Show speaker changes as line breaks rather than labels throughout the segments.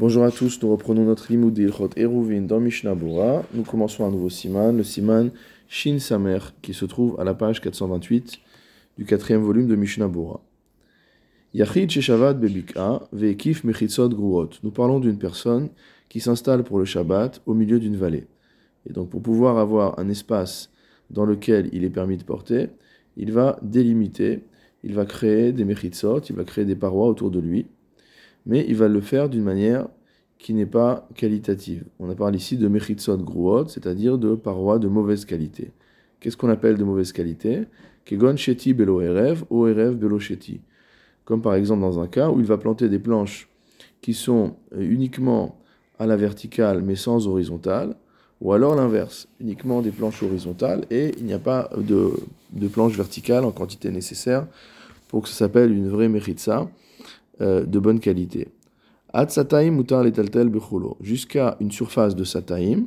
Bonjour à tous, nous reprenons notre limoud d'Ilchot Eruvin dans Mishnah. Nous commençons un nouveau siman, le siman Shin Samer, qui se trouve à la page 428 du quatrième volume de Mishnah. Yachid Sheshavad Bebika Ve'ekif Mechitzot Gruot. Nous parlons d'une personne qui s'installe pour le Shabbat au milieu d'une vallée. Et donc pour pouvoir avoir un espace dans lequel il est permis de porter, il va délimiter, il va créer des Mechitzot, il va créer des parois autour de lui mais il va le faire d'une manière qui n'est pas qualitative. On parle ici de mechitzot gruot, c'est-à-dire de parois de mauvaise qualité. Qu'est-ce qu'on appelle de mauvaise qualité? Kegon sheti belo erev, o erev belo sheti. Comme par exemple dans un cas où il va planter des planches qui sont euh, uniquement à la verticale mais sans horizontale, ou alors l'inverse, uniquement des planches horizontales et il n'y a pas de, de planches verticales en quantité nécessaire pour que ça s'appelle une vraie mechitza. Euh, de bonne qualité. Jusqu'à une surface de sataim,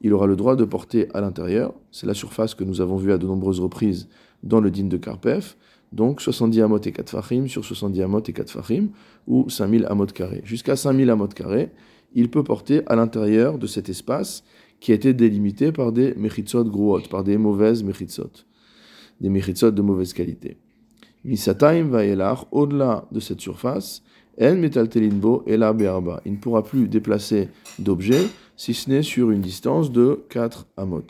il aura le droit de porter à l'intérieur. C'est la surface que nous avons vue à de nombreuses reprises dans le din de Karpef. Donc 70 amot et 4 fachim sur 70 amot et 4 fachim, ou 5000 amot carrés. Jusqu'à 5000 amot carrés, il peut porter à l'intérieur de cet espace qui a été délimité par des mechitzot gruot, par des mauvaises mechitzot, des mechitzot de mauvaise qualité. Misataim vaelach, au-delà de cette surface, en metaltelinbo et la be'arba. Il ne pourra plus déplacer d'objet si ce n'est sur une distance de 4 amot.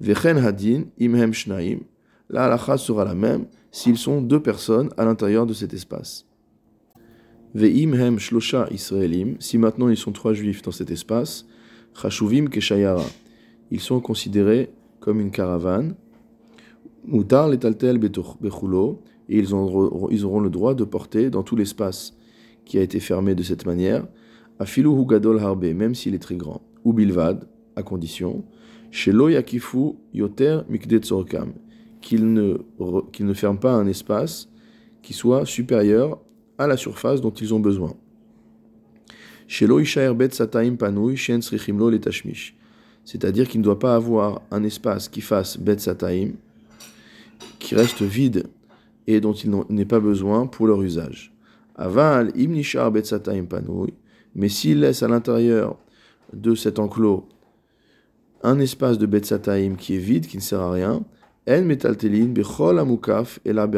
Vechen hadin imhem shnaim. La halacha sera la même s'ils sont deux personnes à l'intérieur de cet espace. Ve'imhem shlosha israelim. Si maintenant ils sont trois juifs dans cet espace, chashuvim keshayara. Ils sont considérés comme une caravane. Moutar letaltel bechulo, et ils auront, ils auront le droit de porter dans tout l'espace qui a été fermé de cette manière, afilu gadol harbe, même s'il est très grand, ou bilvad, à condition, shelo yakifu yoter mikdetzorkam, qu'il ne, qu'il ne ferme pas un espace qui soit supérieur à la surface dont ils ont besoin. Shelo ishaer bet sataim panui shen srichimlo letashmish, c'est-à-dire qu'il ne doit pas avoir un espace qui fasse bet sataim, qui reste vide et dont il n'est pas besoin pour leur usage. Aval imnishar betzataim panoui, mais s'il laisse à l'intérieur de cet enclos un espace de betzataim qui est vide, qui ne sert à rien, en metaltelin bechol amukaf la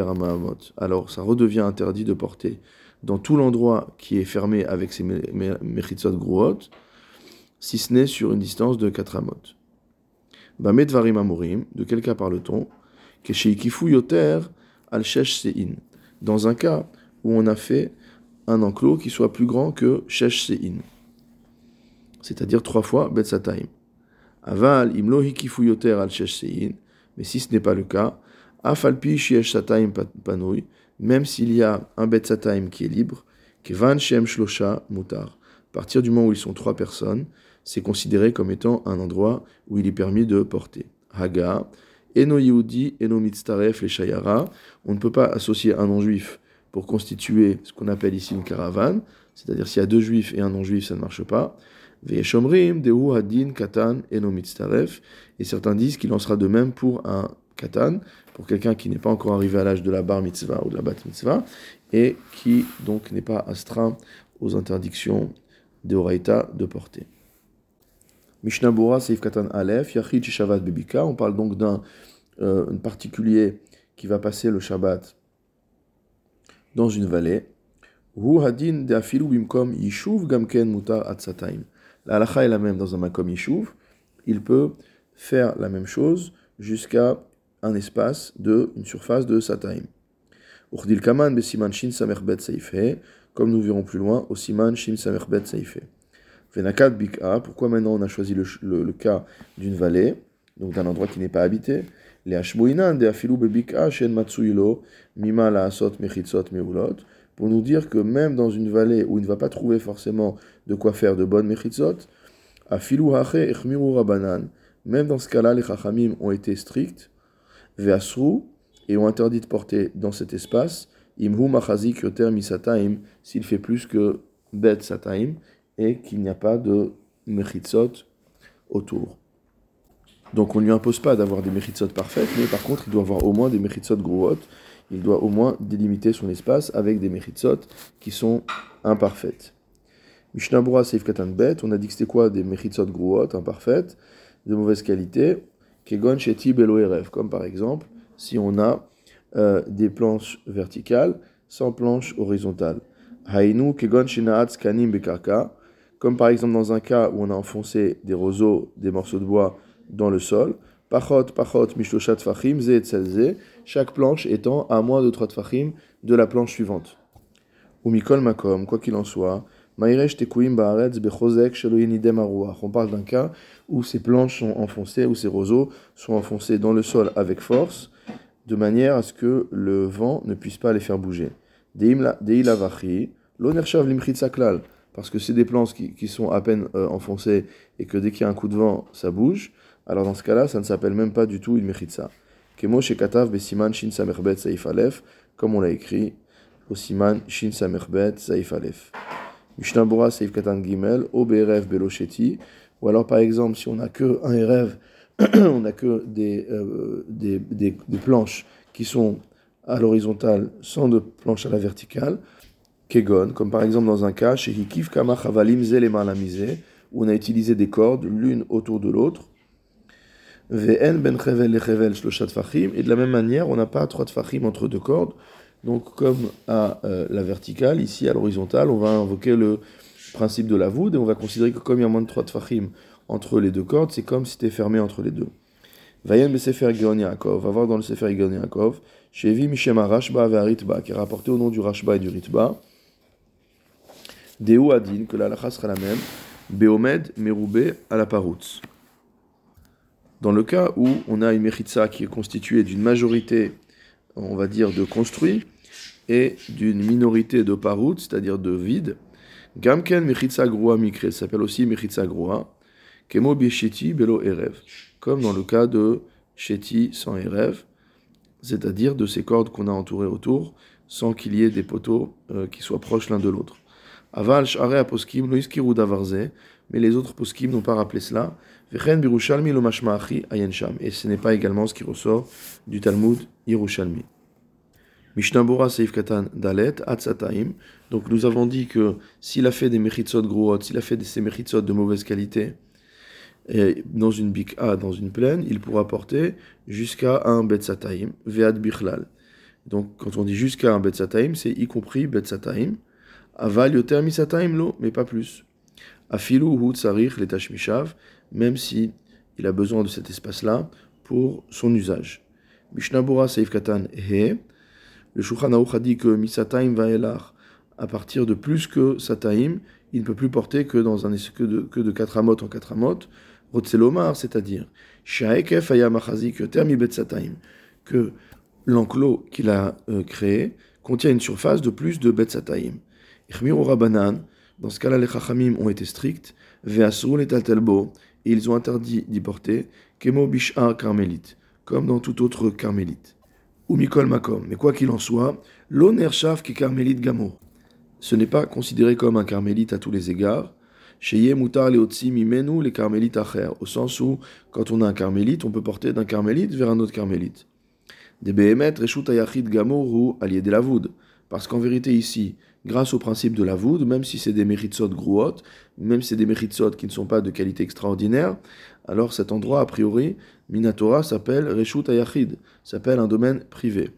Alors ça redevient interdit de porter dans tout l'endroit qui est fermé avec ses mechitzot gruot, si ce n'est sur une distance de 4 amot. Bametvarim amurim, de quel cas parle-t-on? Al. Dans un cas où on a fait un enclos qui soit plus grand que shesh sein. C'est-à-dire trois fois betzataim. Aval imlo hikifu yoter al shesh. Mais si ce n'est pas le cas, afalpi shesh sataim même s'il y a un betzataim qui est libre, kevan shem shlosha mutar. À partir du moment où ils sont trois personnes, c'est considéré comme étant un endroit où il est permis de porter. Haga, Eno Yehudi, Eno Mitztaref, les Shayara. On ne peut pas associer un non-juif pour constituer ce qu'on appelle ici une caravane. C'est-à-dire, s'il y a deux juifs et un non-juif, ça ne marche pas. Ve'eshomrim, Dehu Hadin, Katan, Eno Mitztaref. Et certains disent qu'il en sera de même pour un Katan, pour quelqu'un qui n'est pas encore arrivé à l'âge de la bar mitzvah ou de la bat mitzvah, et qui donc n'est pas astreint aux interdictions de Horaïta de porter. Mishnah Bora, Seif Katan Aleph, Yachid Shabbat Bebika. On parle donc d'un euh, particulier qui va passer le Shabbat dans une vallée. Hu Hadin de Afilu Bimkom Yishuv Gamken Mutar Atzataim. La halacha est la même dans un makom Yishuv. Il peut faire la même chose jusqu'à un espace de, une surface de Sataim. Urdil Kaman Besiman Shin Samerbet Seife, comme nous verrons plus loin, au Siman Shin Samerbet Seife. Pourquoi maintenant on a choisi le, cas d'une vallée, donc d'un endroit qui n'est pas habité? Pour nous dire que même dans une vallée où il ne va pas trouver forcément de quoi faire de bonnes Mechitzot, même dans ce cas-là, les Chachamim ont été stricts, Veasru, et ont interdit de porter dans cet espace, Imhu Machazik Yoter Misataim, s'il fait plus que Bet Sataim, et qu'il n'y a pas de mechitzot autour. Donc on ne lui impose pas d'avoir des mechitzot parfaites, mais par contre il doit avoir au moins des mechitzot grouot, il doit au moins délimiter son espace avec des mechitzot qui sont imparfaites. Mishnabura Seif Katan Bet, on a dit que c'était quoi Des Mechitzot Gruot, imparfaites, de mauvaise qualité? Kegon Sheti Belo Erev, comme par exemple, si on a euh, des planches verticales sans planches horizontales. Hainu Kegon Shinaatz Kanim Bekarka, comme par exemple dans un cas où on a enfoncé des roseaux, des morceaux de bois dans le sol. Pachot, pachot, mishloshat fachim, ze et chaque planche étant à moins de 3 tfachim de la planche suivante. Ou mikol makom, quoi qu'il en soit, mairesh tekuim baaretz bechozek aruach. On parle d'un cas où ces planches sont enfoncées, où ces roseaux sont enfoncés dans le sol avec force, de manière à ce que le vent ne puisse pas les faire bouger. Deila vachi, l'onershav limchitzaklal parce que c'est des planches qui, sont à peine euh, enfoncées et que dès qu'il y a un coup de vent, ça bouge, alors dans ce cas-là, ça ne s'appelle même pas du tout une mechitza. Kemo shekatav besiman shin samerbet saif alef, comme on l'a écrit au siman shin samerbet saif alef. Saif katan gimel, o berev belosheti, ou alors par exemple, si on n'a que un erev, on n'a que euh, des, des, des planches qui sont à l'horizontale sans de planches à la verticale, Kegon, comme par exemple dans un cas, chez Hikif Kama Chavalim où on a utilisé des cordes l'une autour de l'autre. Ben chevel le chevel shloshat fachim, et de la même manière, on n'a pas trois fachim entre deux cordes. Donc, comme à euh, la verticale, ici à l'horizontale, on va invoquer le principe de la voûte et on va considérer que comme il y a moins de trois fachim entre les deux cordes, c'est comme si c'était fermé entre les deux. Vayen be Sefer Yaakov, va voir dans le Sefer Geon Yaakov, Shevi Mishema Rashba Ve'aritba, qui est rapporté au nom du Rashba et du Ritba. Deu Adin, que la lacha sera la même, Beomed Meroubé à la. Dans le cas où on a une mechitza qui est constituée d'une majorité, on va dire, de construit et d'une minorité de parut, c'est-à-dire de vide, Gamken mechitza groa mikre, s'appelle aussi mechitza groa, Kemo bisheti belo erev, comme dans le cas de sheti sans erev, c'est-à-dire de ces cordes qu'on a entourées autour, sans qu'il y ait des poteaux euh, qui soient proches l'un de l'autre. Aval share aposkim lo iskiru davarze, mais les autres poskim n'ont pas rappelé cela. Vechen birushalmi lo ayensham, et ce n'est pas également ce qui ressort du Talmud Yerushalmi. Mishnabura Seif Katan Dalet Atzataim. Donc nous avons dit que s'il a fait des mechitzot groot, s'il a fait des mechitzot de mauvaise qualité, et dans une bika, dans une plaine, il pourra porter jusqu'à un betzataim, vead bichlal. Donc quand on dit jusqu'à un betzataim, c'est y compris betzataim. Aval yoter misataim lo, mais pas plus. Afilu hu tsarich le même si il a besoin de cet espace-là pour son usage. Mishnabura seif katan he, le Shulchan a dit que misataim va elar, à partir de plus que sataim, il ne peut plus porter que dans un que de, que de 4 amot en 4 amot, rotzelomar, c'est-à-dire shaekef ayamachazik yoter mi sataim, que l'enclos qu'il a euh, créé contient une surface de plus de betzataim. Rabanan, dans ce cas-là, les Chachamim ont été stricts, Veasrul et Taltelbo, et ils ont interdit d'y porter, Kemo Bishar Carmélite, comme dans tout autre carmélite. Ou Mikol Makom, mais quoi qu'il en soit, l'onershav qui carmélite Gamo. Ce n'est pas considéré comme un carmélite à tous les égards. Mutar Leotsi Mimenu les carmélites acher, au sens où, quand on a un carmélite, on peut porter d'un carmélite vers un autre carmélite. Des Behemet Reshut Ayachid ou allié de. Parce qu'en vérité, ici, grâce au principe de la voûte, même si c'est des méritsot grouot, même si c'est des méritsot qui ne sont pas de qualité extraordinaire, alors cet endroit, a priori, Minatora s'appelle Reshut Ayachid, s'appelle un domaine privé.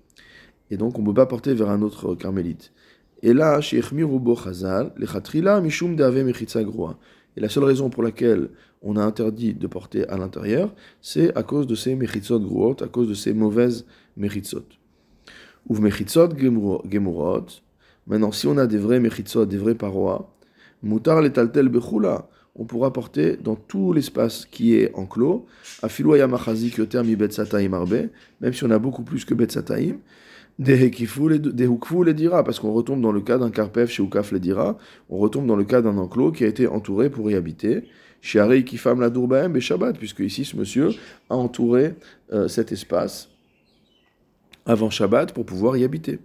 Et donc on ne peut pas porter vers un autre carmélite. Et là, Mishum Et la seule raison pour laquelle on a interdit de porter à l'intérieur, c'est à cause de ces mechitsot gruot, à cause de ces mauvaises mechitsot. Ou mechitsot gemurot, Maintenant, si on a des vrais mechitzot, des vrais parois, mutar letaltel bechula, on pourra porter dans tout l'espace qui est enclos, afilu yamachazik yoter mi betzataim arbe, même si on a beaucoup plus que betzataim, des hukfu les dira, parce qu'on retombe dans le cas d'un karpef chez Ukaf les dira, on retombe dans le cas d'un enclos qui a été entouré pour y habiter, chez kifam la durbaem et Shabbat, puisque ici ce monsieur a entouré euh, cet espace avant Shabbat pour pouvoir y habiter.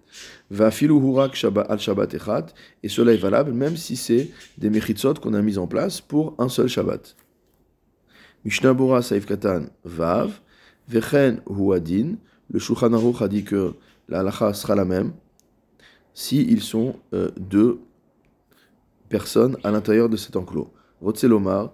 Va hurak al Shabbat echat, et cela est valable même si c'est des mechitzot qu'on a mis en place pour un seul Shabbat. Mishnah Bora Saif Katan Vav, Vechen Huadin, le Shulchan Aruch a dit que la halacha sera la même si ils sont euh, deux personnes à l'intérieur de cet enclos. Rotzelomar,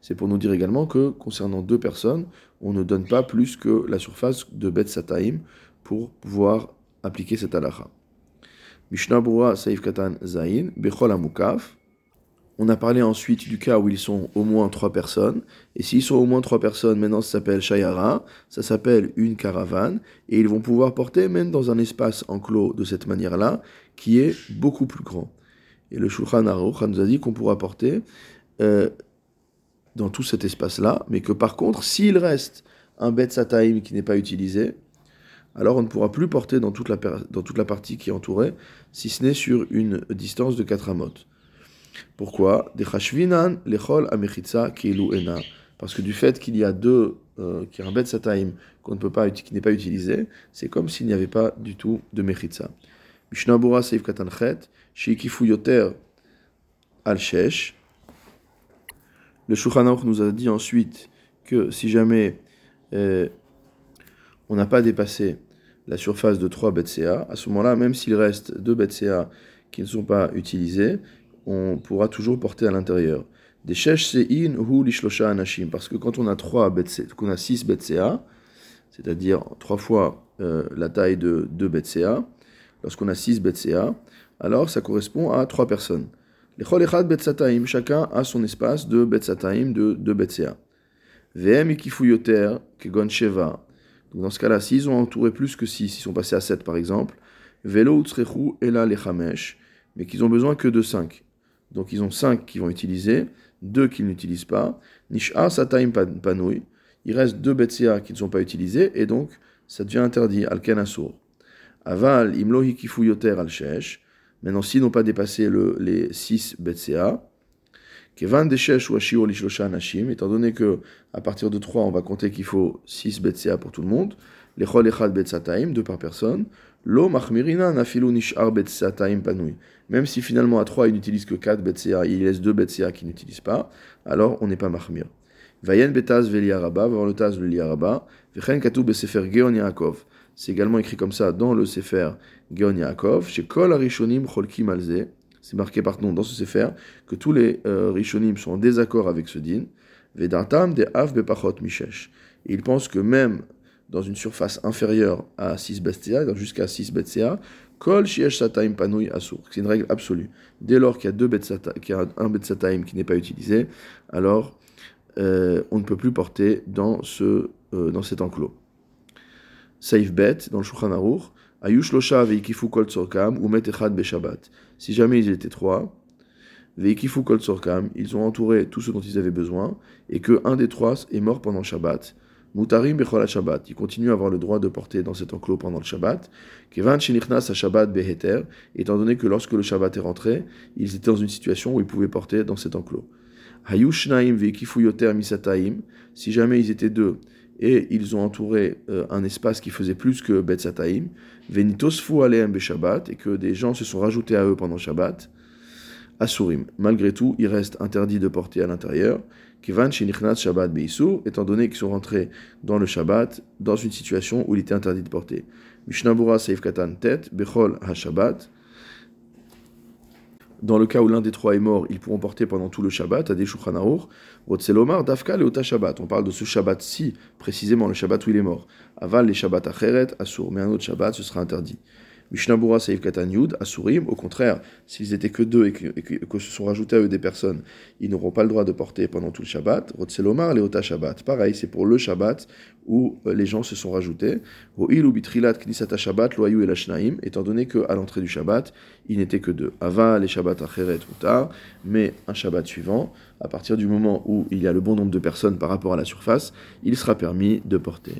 c'est pour nous dire également que concernant deux personnes, on ne donne pas plus que la surface de Bet Sataim pour pouvoir appliquer cette halakha. Mishnah Saif Katan Zain, Bechol. On a parlé ensuite du cas où ils sont au moins trois personnes. Et s'ils sont au moins trois personnes, maintenant ça s'appelle Shayara, ça s'appelle une caravane. Et ils vont pouvoir porter même dans un espace enclos de cette manière-là, qui est beaucoup plus grand. Et le Shulchan Aruch nous a dit qu'on pourra porter euh, dans tout cet espace-là, mais que par contre, s'il reste un Bet Sataim qui n'est pas utilisé, alors on ne pourra plus porter dans toute la, partie qui est entourée, si ce n'est sur une distance de 4 amotes. Pourquoi? Parce que du fait qu'il y a deux, euh, un bet sataim qui n'est pas utilisé, c'est comme s'il n'y avait pas du tout de mechitza. Le Shulchan nous a dit ensuite que si jamais euh, on n'a pas dépassé la surface de 3 BCA, à ce moment-là, même s'il reste 2 BCA qui ne sont pas utilisés, on pourra toujours porter à l'intérieur. Des shesh sein ou lishlosha anashim, parce que quand on a 3 qu'on a 6 BCA, c'est-à-dire 3 fois euh, la taille de 2 BCA, lorsqu'on a 6 BCA, alors ça correspond à 3 personnes. Les echad betsataim, chacun a son espace de betsataim de 2 BCA. VM ikifuyoter kegon sheva, dans ce cas-là, s'ils ont entouré plus que 6, ils sont passés à 7 par exemple, Velo Utsrechu Ela Lechamesh, mais qu'ils ont besoin que de 5. Donc ils ont 5 qui vont utiliser, 2 qu'ils n'utilisent pas. Nisha Sataim Panoui, il reste 2 Betsia qui ne sont pas utilisés, et donc ça devient interdit, al Asur. Aval Imlohi Kifuyoter Al Shesh, maintenant s'ils n'ont pas dépassé le, les 6 Betsia, Kevan Deshesh ou Ashio Lishlosha Nashim, étant donné que à partir de 3, on va compter qu'il faut 6 BCA pour tout le monde, Lechol Echad Betsataim, 2 par personne, Lo Machmirina Nafilu Nishar Betsataim Panui. Même si finalement à 3, il n'utilise que 4 BCA, il laisse 2 BCA qu'il n'utilise pas, alors on n'est pas Mahmir. Vayen Betaz Veliaraba, va voir le Taz Veliaraba, Vechen Katou Besefer Geon Yaakov. C'est également écrit comme ça dans le Sefer Geon Yaakov, chez Kol Arishonim Cholkim Alze c'est marqué par nom dans ce Sefer, que tous les euh, Rishonim sont en désaccord avec ce din. Vedatam de Av Bepachot Mishesh. Et ils pensent que même dans une surface inférieure à 6 Bestia, jusqu'à 6 Betsia, Kol Shiesh Sataim Panui Asur. C'est une règle absolue. Dès lors qu'il y a, un Betsataim qui n'est pas utilisé, alors euh, on ne peut plus porter dans, euh, dans cet enclos. Safe Bet, dans le Shulchan Aruch, Ayushlosha veikifu kol tzorkam ou metechad beshabbat. Si jamais ils étaient trois, veikifu kol tzorkam, ils ont entouré tout ce dont ils avaient besoin, et que un des trois est mort pendant Shabbat. Mutarim bechol Shabbat. Ils continuent à avoir le droit de porter dans cet enclos pendant le Shabbat. Kevan shenichnas a Shabbat beheter, étant donné que lorsque le Shabbat est rentré, ils étaient dans une situation où ils pouvaient porter dans cet enclos. Hayushnaim veikifu yoter misataim. Si jamais ils étaient deux, et ils ont entouré euh, un espace qui faisait plus que Bet Sataim, Venitosfu Aleem Shabbat, et que des gens se sont rajoutés à eux pendant Shabbat, Asurim. Malgré tout, il reste interdit de porter à l'intérieur, Kivan Shenichnat Shabbat Beisur, étant donné qu'ils sont rentrés dans le Shabbat, dans une situation où il était interdit de porter. Mishnabura Seif Katan Tet, Bechol HaShabbat, dans le cas où l'un des trois est mort, ils pourront porter pendant tout le Shabbat, à des Shulchan Rotzelomar, Dafka, et Shabbat. On parle de ce Shabbat-ci, précisément le Shabbat où il est mort. Aval, les Shabbat Acheret, Asur. Mais un autre Shabbat, ce sera interdit. Mishnabura Seif Katan Yud, Asurim, au contraire, s'ils étaient que deux et que, se sont rajoutés à eux des personnes, ils n'auront pas le droit de porter pendant tout le Shabbat. Rotzelomar, Leota Shabbat. Pareil, c'est pour le Shabbat où euh, les gens se sont rajoutés. Ro'il ou Bitrilat Knisata Shabbat, Loayu et Lashnaim, étant donné qu'à l'entrée du Shabbat, il n'était que deux. Ava, les Shabbat Acheret ou tard, mais un Shabbat suivant, à partir du moment où il y a le bon nombre de personnes par rapport à la surface, il sera permis de porter.